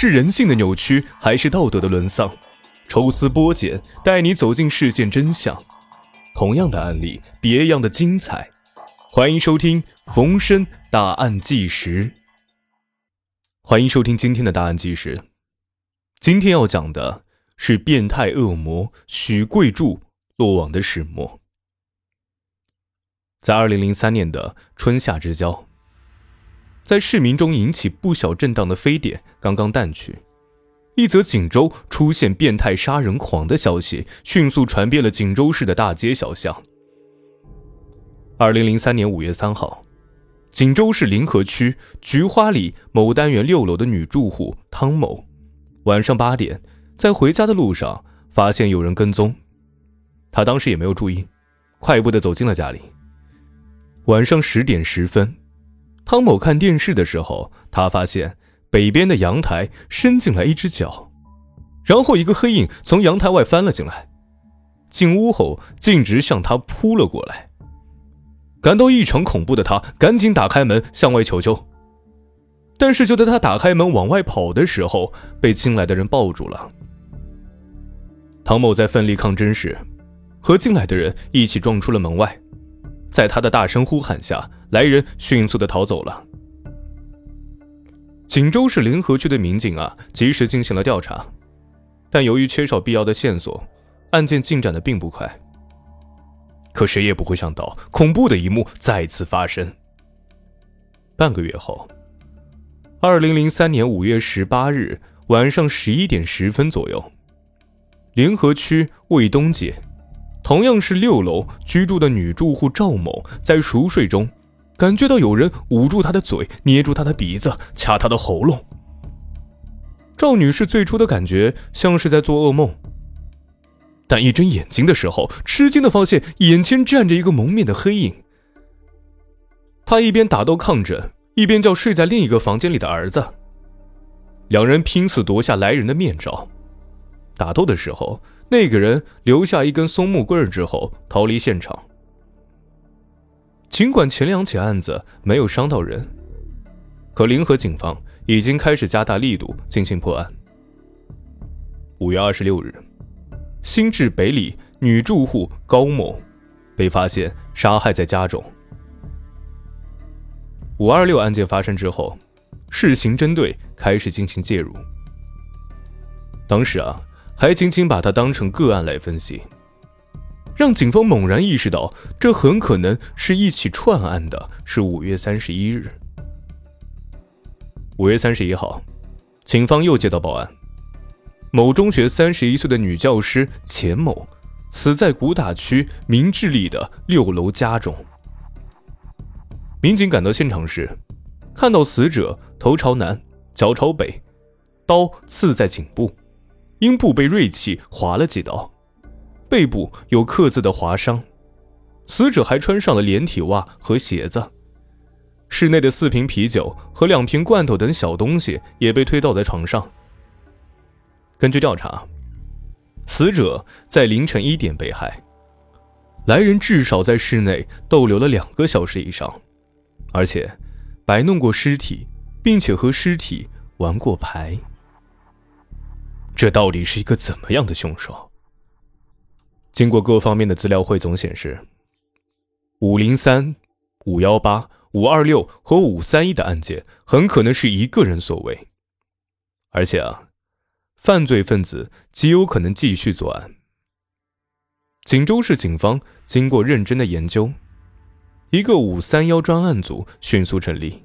是人性的扭曲，还是道德的沦丧？抽丝剥茧，带你走进事件真相。同样的案例，别样的精彩。欢迎收听冯生大案纪实。欢迎收听今天的答案纪实。今天要讲的是变态恶魔许贵柱落网的始末。在二零零三年的春夏之交。在市民中引起不小震荡的非典刚刚淡去，一则锦州出现变态杀人狂的消息迅速传遍了锦州市的大街小巷。二零零三年五月三号，锦州市临河区菊花里某单元六楼的女住户汤某，晚上八点在回家的路上发现有人跟踪，她当时也没有注意，快步的走进了家里。晚上十点十分。汤某看电视的时候，他发现北边的阳台伸进来一只脚，然后一个黑影从阳台外翻了进来，进屋后径直向他扑了过来。感到异常恐怖的他赶紧打开门向外求救，但是就在他打开门往外跑的时候，被进来的人抱住了。汤某在奋力抗争时，和进来的人一起撞出了门外。在他的大声呼喊下，来人迅速的逃走了。锦州市临河区的民警啊，及时进行了调查，但由于缺少必要的线索，案件进展的并不快。可谁也不会想到，恐怖的一幕再次发生。半个月后，二零零三年五月十八日晚上十一点十分左右，临河区卫东街。同样是六楼居住的女住户赵某，在熟睡中，感觉到有人捂住她的嘴，捏住她的鼻子，掐她的喉咙。赵女士最初的感觉像是在做噩梦，但一睁眼睛的时候，吃惊的发现眼前站着一个蒙面的黑影。她一边打斗抗争，一边叫睡在另一个房间里的儿子。两人拼死夺下来人的面罩，打斗的时候。那个人留下一根松木棍之后逃离现场。尽管前两起案子没有伤到人，可临河警方已经开始加大力度进行破案。五月二十六日，新治北里女住户高某被发现杀害在家中。五二六案件发生之后，市刑侦队开始进行介入。当时啊。还仅仅把它当成个案来分析，让警方猛然意识到，这很可能是一起串案的。是五月三十一日，五月三十一号，警方又接到报案：某中学三十一岁的女教师钱某死在古打区明治里的六楼家中。民警赶到现场时，看到死者头朝南，脚朝北，刀刺在颈部。阴部被锐器划了几刀，背部有刻字的划伤，死者还穿上了连体袜和鞋子。室内的四瓶啤酒和两瓶罐头等小东西也被推倒在床上。根据调查，死者在凌晨一点被害，来人至少在室内逗留了两个小时以上，而且摆弄过尸体，并且和尸体玩过牌。这到底是一个怎么样的凶手？经过各方面的资料汇总显示，五零三、五幺八、五二六和五三一的案件很可能是一个人所为，而且啊，犯罪分子极有可能继续作案。锦州市警方经过认真的研究，一个五三幺专案组迅速成立。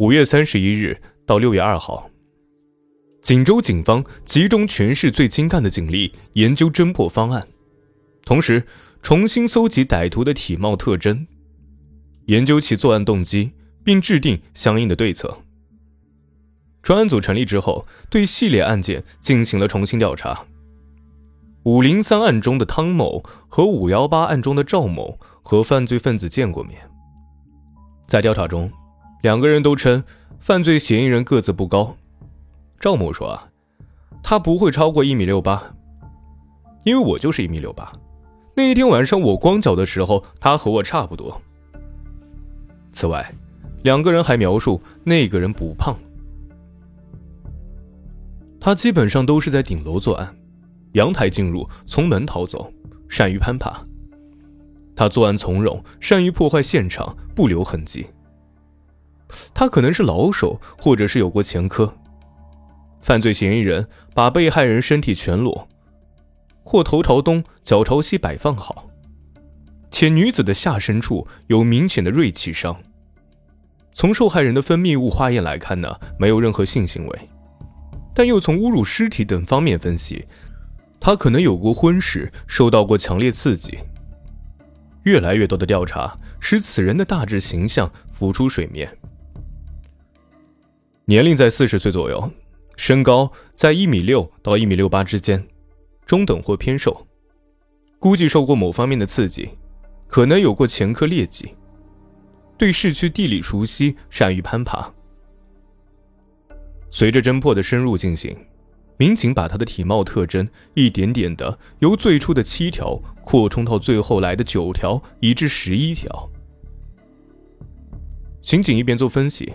五月三十一日到六月二号。锦州警方集中全市最精干的警力研究侦破方案，同时重新搜集歹徒的体貌特征，研究其作案动机，并制定相应的对策。专案组成立之后，对系列案件进行了重新调查。五零三案中的汤某和五幺八案中的赵某和犯罪分子见过面，在调查中，两个人都称犯罪嫌疑人个子不高。赵某说：“啊，他不会超过一米六八，因为我就是一米六八。那一天晚上我光脚的时候，他和我差不多。此外，两个人还描述那个人不胖，他基本上都是在顶楼作案，阳台进入，从门逃走，善于攀爬。他作案从容，善于破坏现场，不留痕迹。他可能是老手，或者是有过前科。犯罪嫌疑人把被害人身体全裸，或头朝东，脚朝西摆放好，且女子的下身处有明显的锐器伤。从受害人的分泌物化验来看呢，没有任何性行为。但又从侮辱尸体等方面分析，他可能有过婚史，受到过强烈刺激。越来越多的调查使此人的大致形象浮出水面。年龄在四十岁左右，身高在一米六到一米六八之间，中等或偏瘦，估计受过某方面的刺激，可能有过前科劣迹，对市区地理熟悉，善于攀爬。随着侦破的深入进行，民警把他的体貌特征一点点的由最初的七条扩充到最后来的九条，以至十一条。刑警一边做分析，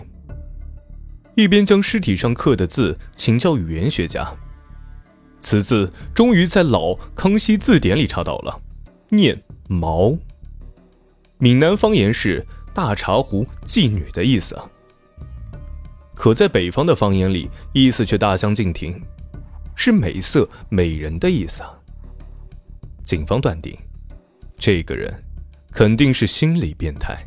一边将尸体上刻的字请教语言学家。此字终于在老康熙字典里查到了，念“毛”，闽南方言是“大茶壶妓女”的意思。可在北方的方言里，意思却大相径庭，是美色美人的意思啊。警方断定，这个人肯定是心理变态。